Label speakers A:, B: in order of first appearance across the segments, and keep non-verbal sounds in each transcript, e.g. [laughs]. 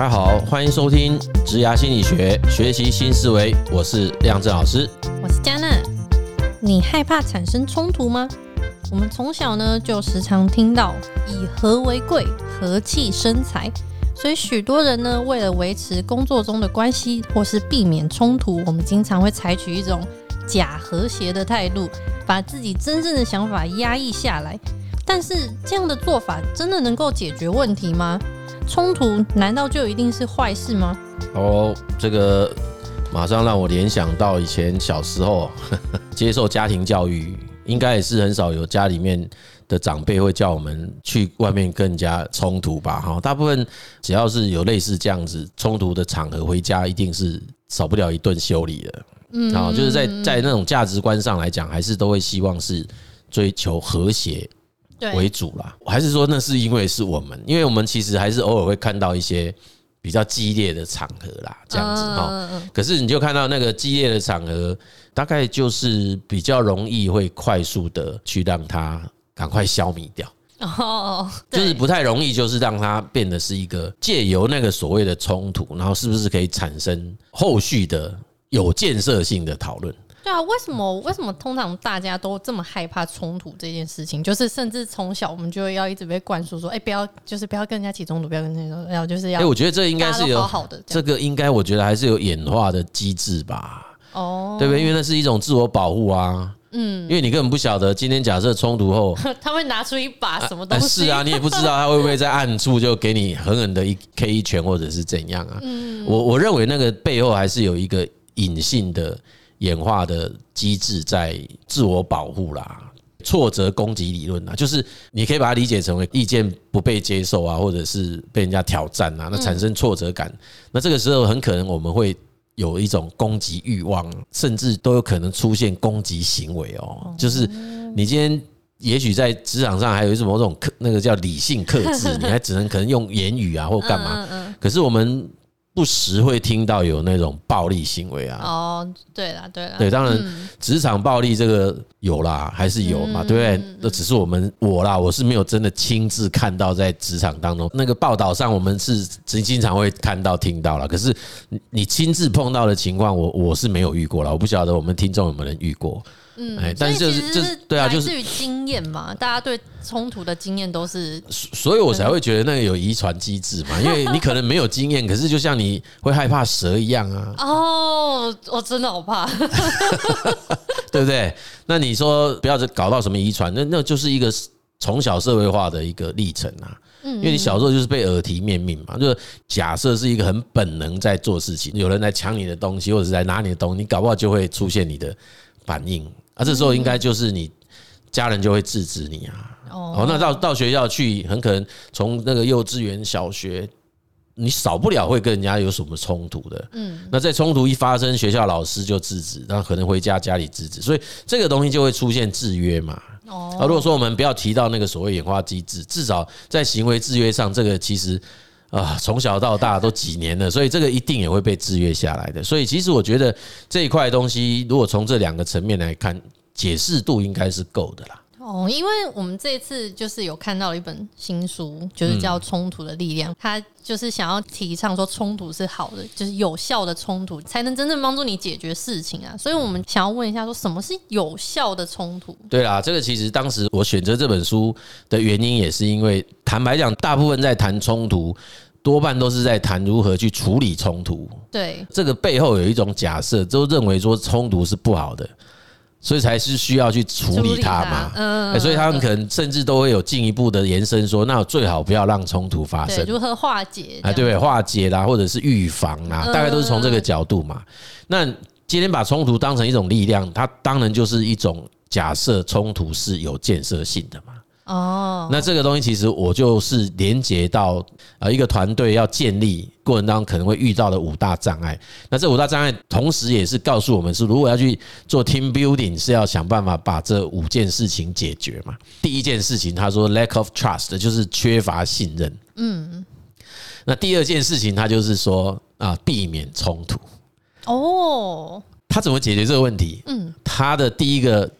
A: 大家好，欢迎收听职涯心理学，学习新思维。我是亮震老师，
B: 我是嘉娜。你害怕产生冲突吗？我们从小呢就时常听到以和为贵，和气生财，所以许多人呢为了维持工作中的关系或是避免冲突，我们经常会采取一种假和谐的态度，把自己真正的想法压抑下来。但是这样的做法真的能够解决问题吗？冲突难道就一定是坏事吗？
A: 哦，这个马上让我联想到以前小时候呵呵 [laughs] 接受家庭教育，应该也是很少有家里面的长辈会叫我们去外面跟人家冲突吧？哈，大部分只要是有类似这样子冲突的场合，回家一定是少不了一顿修理的。嗯，好，就是在在那种价值观上来讲，还是都会希望是追求和谐。为主啦，还是说那是因为是我们，因为我们其实还是偶尔会看到一些比较激烈的场合啦，这样子哈。可是你就看到那个激烈的场合，大概就是比较容易会快速的去让它赶快消弭掉。哦，就是不太容易，就是让它变得是一个借由那个所谓的冲突，然后是不是可以产生后续的有建设性的讨论？
B: 对啊，为什么为什么通常大家都这么害怕冲突这件事情？就是甚至从小我们就要一直被灌输说，哎，不要就是不要跟人家起冲突，不要跟人家，要就是要。哎，
A: 我觉得这应该是有好的，这个应该我觉得还是有演化的机制吧？哦，对不对？因为那是一种自我保护啊。嗯，因为你根本不晓得今天假设冲突后，[laughs]
B: 他会拿出一把什么东西？
A: 是啊，你也不知道 [laughs] 他会不会在暗处就给你狠狠的一 K 一拳，或者是怎样啊？嗯，我我认为那个背后还是有一个隐性的。演化的机制在自我保护啦，挫折攻击理论啊，就是你可以把它理解成为意见不被接受啊，或者是被人家挑战啊，那产生挫折感，那这个时候很可能我们会有一种攻击欲望，甚至都有可能出现攻击行为哦。就是你今天也许在职场上还有一种某种克，那个叫理性克制，[laughs] 你还只能可能用言语啊或干嘛，可是我们。不时会听到有那种暴力行为啊！
B: 哦，对啦，对啦，
A: 对，当然，职场暴力这个有啦，还是有嘛，对不对？那只是我们我啦，我是没有真的亲自看到在职场当中那个报道上，我们是经常会看到听到了。可是你亲自碰到的情况，我我是没有遇过了。我不晓得我们听众有没有人遇过。
B: 嗯，但是就是就是对啊，就是经验嘛，大家对冲突的经验都是，
A: 所以我才会觉得那个有遗传机制嘛，因为你可能没有经验，[laughs] 可是就像你会害怕蛇一样啊。
B: 哦，我真的好怕 [laughs] [laughs]
A: 对不对？那你说不要搞到什么遗传，那那就是一个从小社会化的一个历程啊。嗯，因为你小时候就是被耳提面命嘛，就是假设是一个很本能在做事情，有人来抢你的东西或者是来拿你的东西，你搞不好就会出现你的反应。啊，这时候应该就是你家人就会制止你啊。哦，那到到学校去，很可能从那个幼稚园、小学，你少不了会跟人家有什么冲突的。嗯，那在冲突一发生，学校老师就制止，那可能回家家里制止，所以这个东西就会出现制约嘛。哦，如果说我们不要提到那个所谓演化机制，至少在行为制约上，这个其实啊，从小到大都几年了，所以这个一定也会被制约下来的。所以其实我觉得这一块东西，如果从这两个层面来看。解释度应该是够的啦。
B: 哦，因为我们这一次就是有看到一本新书，就是叫《冲突的力量》，它就是想要提倡说冲突是好的，就是有效的冲突才能真正帮助你解决事情啊。所以我们想要问一下，说什么是有效的冲突？
A: 对啦，这个其实当时我选择这本书的原因，也是因为坦白讲，大部分在谈冲突，多半都是在谈如何去处理冲突。对，这个背后有一种假设，都认为说冲突是不好的。所以才是需要去处理它嘛，嗯，所以他们可能甚至都会有进一步的延伸，说那最好不要让冲突发生，
B: 如何化解？
A: 啊，对不对？化解啦，或者是预防啦，大概都是从这个角度嘛。那今天把冲突当成一种力量，它当然就是一种假设冲突是有建设性的嘛。哦，那这个东西其实我就是连接到呃一个团队要建立过程当中可能会遇到的五大障碍。那这五大障碍同时也是告诉我们是，如果要去做 team building，是要想办法把这五件事情解决嘛。第一件事情，他说 lack of trust 就是缺乏信任。嗯，那第二件事情，他就是说啊，避免冲突。哦，他怎么解决这个问题？嗯，他的第一个。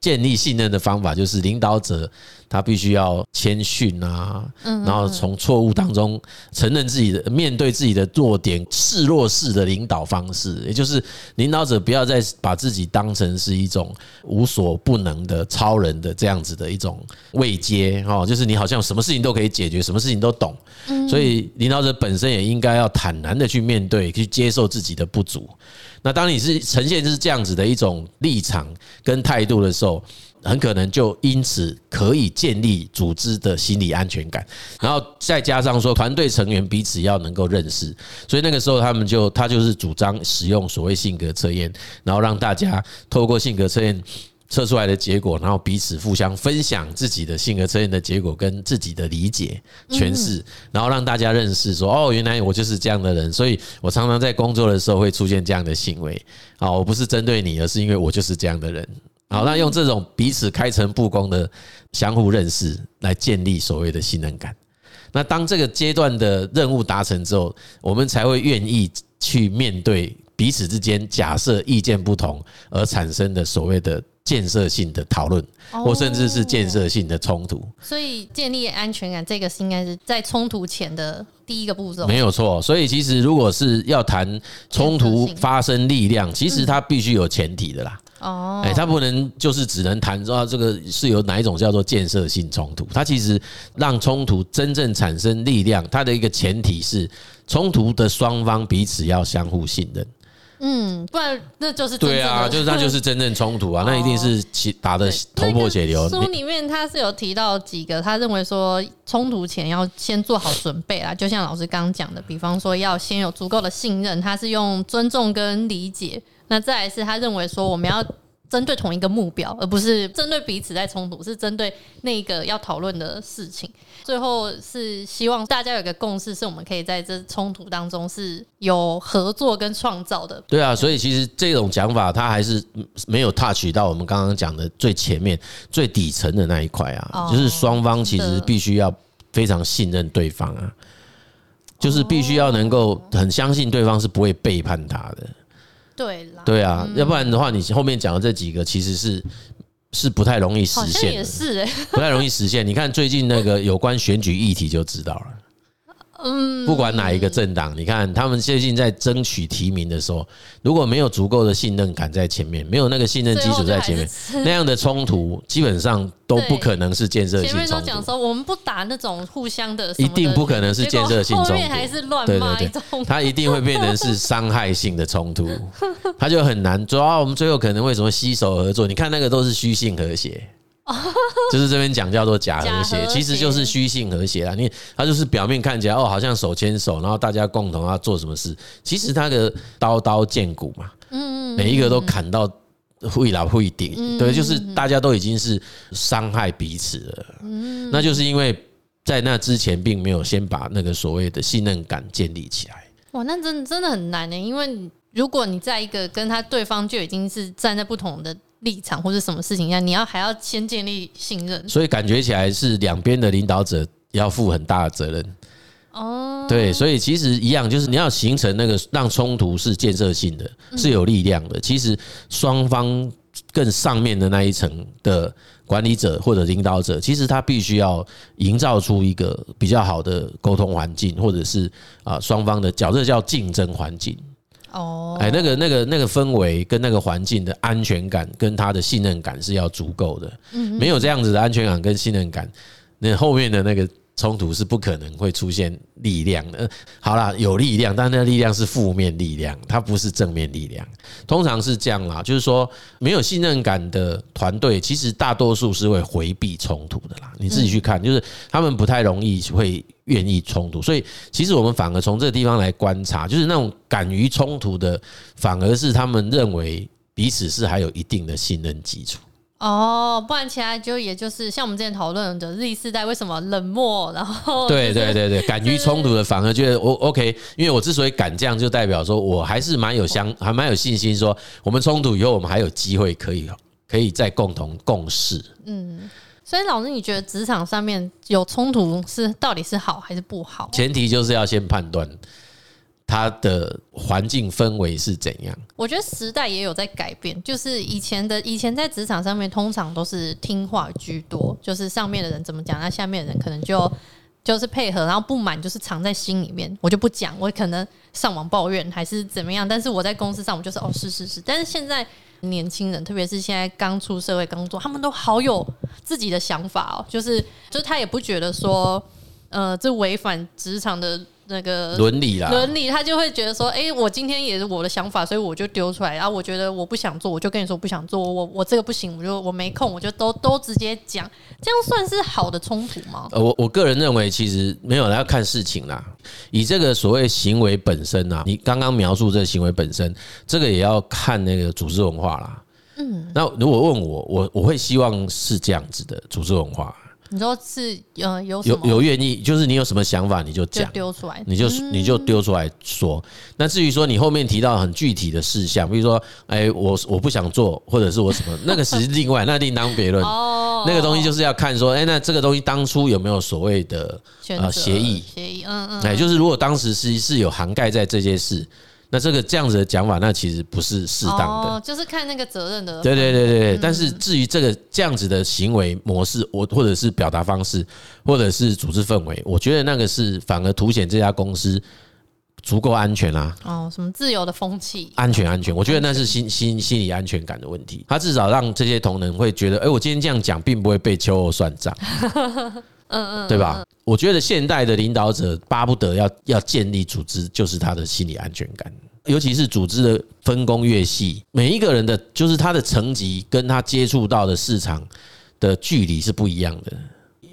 A: 建立信任的方法就是领导者他必须要谦逊啊，然后从错误当中承认自己的，面对自己的弱点，示弱式的领导方式，也就是领导者不要再把自己当成是一种无所不能的超人的这样子的一种位阶哦，就是你好像什么事情都可以解决，什么事情都懂，所以领导者本身也应该要坦然的去面对，去接受自己的不足。那当你是呈现是这样子的一种立场跟态度的时候，很可能就因此可以建立组织的心理安全感，然后再加上说团队成员彼此要能够认识，所以那个时候他们就他就是主张使用所谓性格测验，然后让大家透过性格测验测出来的结果，然后彼此互相分享自己的性格测验的结果跟自己的理解诠释，然后让大家认识说哦，原来我就是这样的人，所以我常常在工作的时候会出现这样的行为。啊，我不是针对你，而是因为我就是这样的人。好，那用这种彼此开诚布公的相互认识来建立所谓的信任感。那当这个阶段的任务达成之后，我们才会愿意去面对彼此之间假设意见不同而产生的所谓的建设性的讨论，或甚至是建设性的冲突。
B: 所以建立安全感，这个是应该是在冲突前的第一个步骤。
A: 没有错。所以其实如果是要谈冲突发生力量，其实它必须有前提的啦。哦，哎，他不能就是只能谈说这个是有哪一种叫做建设性冲突，它其实让冲突真正产生力量，它的一个前提是冲突的双方彼此要相互信任。
B: 嗯，不然那就是
A: 对啊，[laughs] 就是那就是真正冲突啊，那一定是打的头破血流。
B: 书里面他是有提到几个，他认为说冲突前要先做好准备啦，就像老师刚刚讲的，比方说要先有足够的信任，他是用尊重跟理解。那再来是他认为说，我们要针对同一个目标，而不是针对彼此在冲突，是针对那个要讨论的事情。最后是希望大家有个共识，是我们可以在这冲突当中是有合作跟创造的。
A: 对啊，所以其实这种讲法，它还是没有 touch 到我们刚刚讲的最前面、最底层的那一块啊，就是双方其实必须要非常信任对方啊，就是必须要能够很相信对方是不会背叛他的。
B: 对啦，
A: 对啊，要不然的话，你后面讲的这几个其实是是不太容易实
B: 现是哎，[laughs]
A: 不太容易实现。你看最近那个有关选举议题就知道了。嗯，不管哪一个政党，你看他们最近在争取提名的时候，如果没有足够的信任感在前面，没有那个信任基础在前面，那样的冲突基本上都不可能是建设性冲突。前面都讲
B: 说我们不打那种互相的，
A: 一定不可能是建设性冲突。后面
B: 还是乱骂一通，
A: 他一定会变成是伤害性的冲突，[laughs] 他就很难。主要我们最后可能为什么携手合作？你看那个都是虚性和谐。[laughs] 就是这边讲叫做假和谐，其实就是虚性和谐啊。你他就是表面看起来哦，好像手牵手，然后大家共同要做什么事，其实他的刀刀见骨嘛，嗯，每一个都砍到会老会顶，对，就是大家都已经是伤害彼此了。嗯，那就是因为在那之前并没有先把那个所谓的信任感建立起来。
B: 哇，那真的真的很难呢，因为如果你在一个跟他对方就已经是站在不同的。立场或者什么事情一样，你要还要先建立信任，
A: 所以感觉起来是两边的领导者要负很大的责任。哦，对，所以其实一样，就是你要形成那个让冲突是建设性的，是有力量的。其实双方更上面的那一层的管理者或者领导者，其实他必须要营造出一个比较好的沟通环境，或者是啊双方的角色叫竞争环境。哦，哎，那个、那个、那个氛围跟那个环境的安全感跟他的信任感是要足够的。没有这样子的安全感跟信任感，那后面的那个。冲突是不可能会出现力量的。好啦，有力量，但那个力量是负面力量，它不是正面力量。通常是这样啦，就是说没有信任感的团队，其实大多数是会回避冲突的啦。你自己去看，就是他们不太容易会愿意冲突。所以，其实我们反而从这个地方来观察，就是那种敢于冲突的，反而是他们认为彼此是还有一定的信任基础。
B: 哦，不然其他就也就是像我们之前讨论的 Z 世代为什么冷漠，然后
A: 对对对对，敢于冲突的反而觉得我 OK，因为我之所以敢这样，就代表说我还是蛮有相，还蛮有信心，说我们冲突以后，我们还有机会可以可以再共同共事。嗯，
B: 所以老师，你觉得职场上面有冲突是到底是好还是不好？
A: 前提就是要先判断它的环境氛围是怎样？
B: 我觉得时代也有在改变，就是以前的以前在职场上面，通常都是听话居多，就是上面的人怎么讲，那下面的人可能就就是配合，然后不满就是藏在心里面，我就不讲，我可能上网抱怨还是怎么样，但是我在公司上，我就是哦是是是，但是现在年轻人，特别是现在刚出社会工作，他们都好有自己的想法哦，就是就是他也不觉得说，呃，这违反职场的。那个
A: 伦理啦，
B: 伦理，他就会觉得说，哎、欸，我今天也是我的想法，所以我就丢出来。然后我觉得我不想做，我就跟你说不想做，我我这个不行，我就我没空，我就都都直接讲，这样算是好的冲突吗？
A: 呃，我我个人认为其实没有，要看事情啦。以这个所谓行为本身啊，你刚刚描述这个行为本身，这个也要看那个组织文化啦。嗯，那如果问我，我我会希望是这样子的组织文化。
B: 你说是呃有
A: 有有愿意，就是你有什么想法你就讲，
B: 丢出来，
A: 你就你就丢出来说。那至于说你后面提到很具体的事项，比如说哎我我不想做，或者是我什么，那个是另外，那另当别论。[laughs] 哦，那个东西就是要看说，哎那这个东西当初有没有所谓的呃协议协议，嗯嗯，哎就是如果当时是是有涵盖在这些事。那这个这样子的讲法，那其实不是适当的。
B: 哦，就是看那个责任的。
A: 对对对对对。但是至于这个这样子的行为模式，我或者是表达方式，或者是组织氛围，我觉得那个是反而凸显这家公司足够安全啊。
B: 哦，什么自由的风气？
A: 安全安全，我觉得那是心心心理安全感的问题。他至少让这些同仁会觉得，哎，我今天这样讲，并不会被秋后算账。[laughs] 嗯嗯，对吧？我觉得现代的领导者巴不得要要建立组织，就是他的心理安全感。尤其是组织的分工越细，每一个人的就是他的层级跟他接触到的市场的距离是不一样的。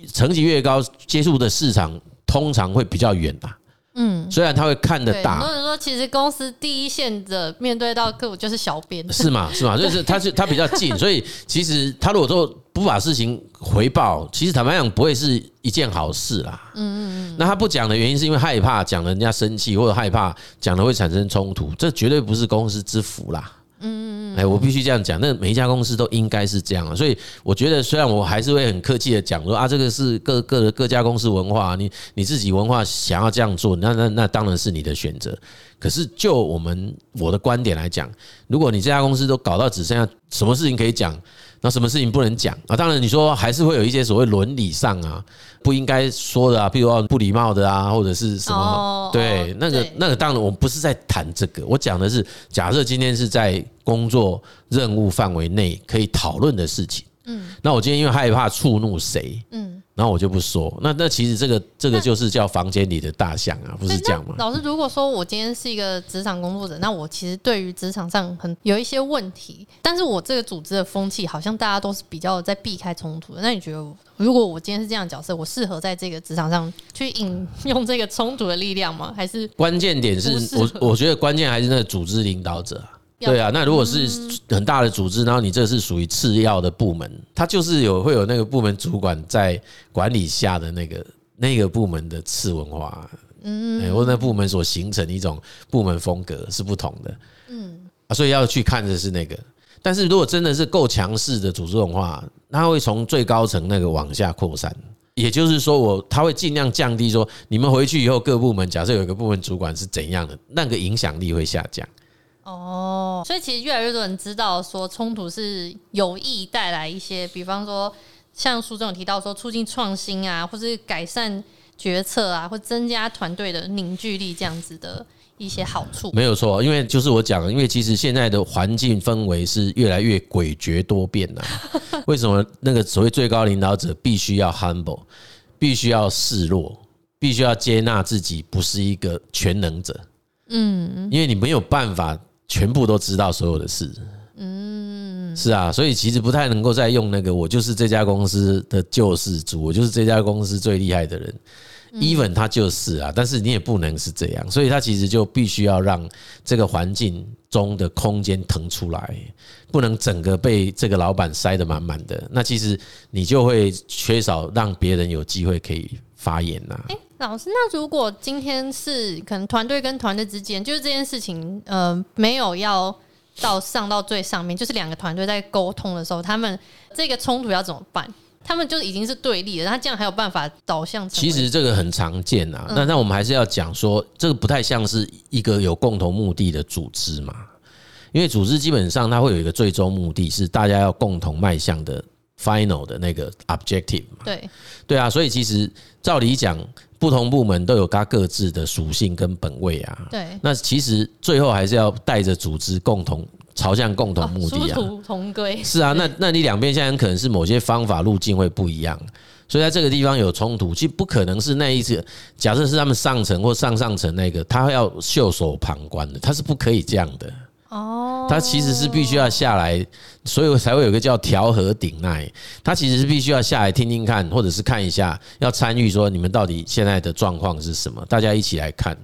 A: 层级越高，接触的市场通常会比较远吧。嗯，虽然他会看得大，很
B: 多人说其实公司第一线的面对到客户就是小编，
A: 是吗？是吗？就是他是他比较近，[laughs] 所以其实他如果说不把事情回报，其实坦白讲不会是一件好事啦。嗯嗯嗯。那他不讲的原因是因为害怕讲了人家生气，或者害怕讲了会产生冲突，这绝对不是公司之福啦。嗯嗯嗯，哎，我必须这样讲，那每一家公司都应该是这样啊，所以我觉得，虽然我还是会很客气的讲说啊，这个是各各各家公司文化，你你自己文化想要这样做，那那那当然是你的选择。可是就我们我的观点来讲，如果你这家公司都搞到只剩下什么事情可以讲。那什么事情不能讲啊？当然，你说还是会有一些所谓伦理上啊不应该说的啊，比如说不礼貌的啊，或者是什么？对，那个那个当然，我不是在谈这个，我讲的是假设今天是在工作任务范围内可以讨论的事情。嗯，那我今天因为害怕触怒谁？嗯。然后我就不说，那那其实这个这个就是叫房间里的大象啊，不是这样吗？
B: 老师，如果说我今天是一个职场工作者，那我其实对于职场上很有一些问题，但是我这个组织的风气好像大家都是比较在避开冲突的。那你觉得，如果我今天是这样的角色，我适合在这个职场上去引用这个冲突的力量吗？还是
A: 关键点是我我觉得关键还是那个组织领导者。对啊，那如果是很大的组织，然后你这是属于次要的部门，它就是有会有那个部门主管在管理下的那个那个部门的次文化，嗯，或者那部门所形成的一种部门风格是不同的，嗯，所以要去看的是那个。但是如果真的是够强势的组织文化，它会从最高层那个往下扩散，也就是说，我他会尽量降低说，你们回去以后各部门，假设有一个部门主管是怎样的，那个影响力会下降。
B: 哦，所以其实越来越多人知道说冲突是有意带来一些，比方说像书中有提到说促进创新啊，或是改善决策啊，或增加团队的凝聚力这样子的一些好处。
A: 没有错，因为就是我讲的，因为其实现在的环境氛围是越来越诡谲多变了。[laughs] 为什么那个所谓最高领导者必须要 humble，必须要示弱，必须要接纳自己不是一个全能者？嗯，因为你没有办法。全部都知道所有的事，嗯，是啊，所以其实不太能够再用那个我就是这家公司的救世主，我就是这家公司最厉害的人，even 他就是啊，但是你也不能是这样，所以他其实就必须要让这个环境中的空间腾出来，不能整个被这个老板塞得满满的，那其实你就会缺少让别人有机会可以发言呐。
B: 老师，那如果今天是可能团队跟团队之间，就是这件事情，呃，没有要到上到最上面，就是两个团队在沟通的时候，他们这个冲突要怎么办？他们就已经是对立了，他这样还有办法导向？
A: 其实这个很常见啊，那那我们还是要讲说，这个不太像是一个有共同目的的组织嘛，因为组织基本上它会有一个最终目的是大家要共同迈向的 final 的那个 objective 嘛。
B: 对
A: 对啊，所以其实照理讲，不同部门都有它各自的属性跟本位啊。
B: 对，
A: 那其实最后还是要带着组织共同。朝向共同目的啊，
B: 殊途同归。
A: 是啊，那那你两边现在很可能是某些方法路径会不一样，所以在这个地方有冲突，其实不可能是那一次。假设是他们上层或上上层那个，他要袖手旁观的，他是不可以这样的。哦，他其实是必须要下来，所以才会有个叫调和鼎鼐。他其实是必须要下来听听看，或者是看一下，要参与说你们到底现在的状况是什么，大家一起来看。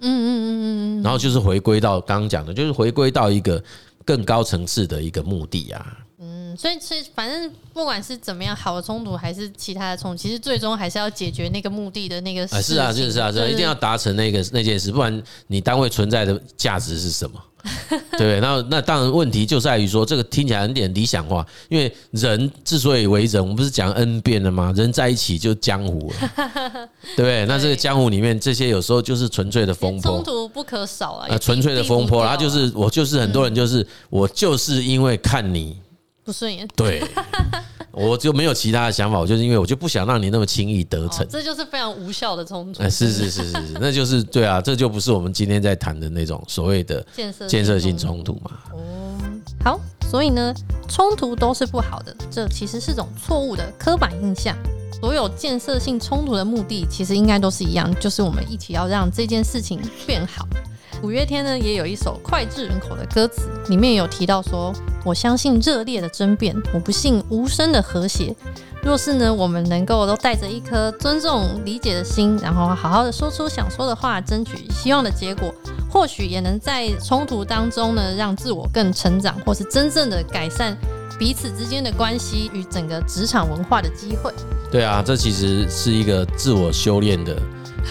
A: 嗯嗯嗯嗯嗯，然后就是回归到刚刚讲的，就是回归到一个。更高层次的一个目的啊，
B: 嗯，所以其实反正不管是怎么样，好的冲突还是其他的冲突，其实最终还是要解决那个目的的那个事。
A: 是啊，就是啊，是一定要达成那个那件事，不然你单位存在的价值是什么？[laughs] 对，那那当然问题就在于说，这个听起来有点理想化，因为人之所以为人，我们不是讲 N 遍了吗？人在一起就江湖了，对 [laughs] 不对？那这个江湖里面，这些有时候就是纯粹的风波，
B: 冲突不可少啊，
A: 纯粹的风波，然后就是我就是很多人就是我就是因为看你
B: 不顺眼，
A: 对。[laughs] 我就没有其他的想法，我就是因为我就不想让你那么轻易得逞，
B: 这就是非常无效的冲突。
A: 哎，是是是是是，那就是对啊，这就不是我们今天在谈的那种所谓的建设建设性冲突嘛。哦，
B: 好，所以呢，冲突都是不好的，这其实是种错误的刻板印象。所有建设性冲突的目的，其实应该都是一样，就是我们一起要让这件事情变好。五月天呢，也有一首脍炙人口的歌词，里面有提到说：“我相信热烈的争辩，我不信无声的和谐。若是呢，我们能够都带着一颗尊重、理解的心，然后好好的说出想说的话，争取希望的结果，或许也能在冲突当中呢，让自我更成长，或是真正的改善彼此之间的关系与整个职场文化的机会。”
A: 对啊，这其实是一个自我修炼的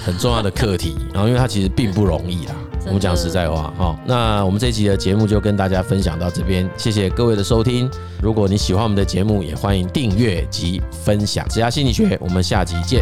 A: 很重要的课题，然后因为它其实并不容易啦。[laughs] 我们讲实在话，好，那我们这一期的节目就跟大家分享到这边，谢谢各位的收听。如果你喜欢我们的节目，也欢迎订阅及分享。职涯心理学，我们下集见。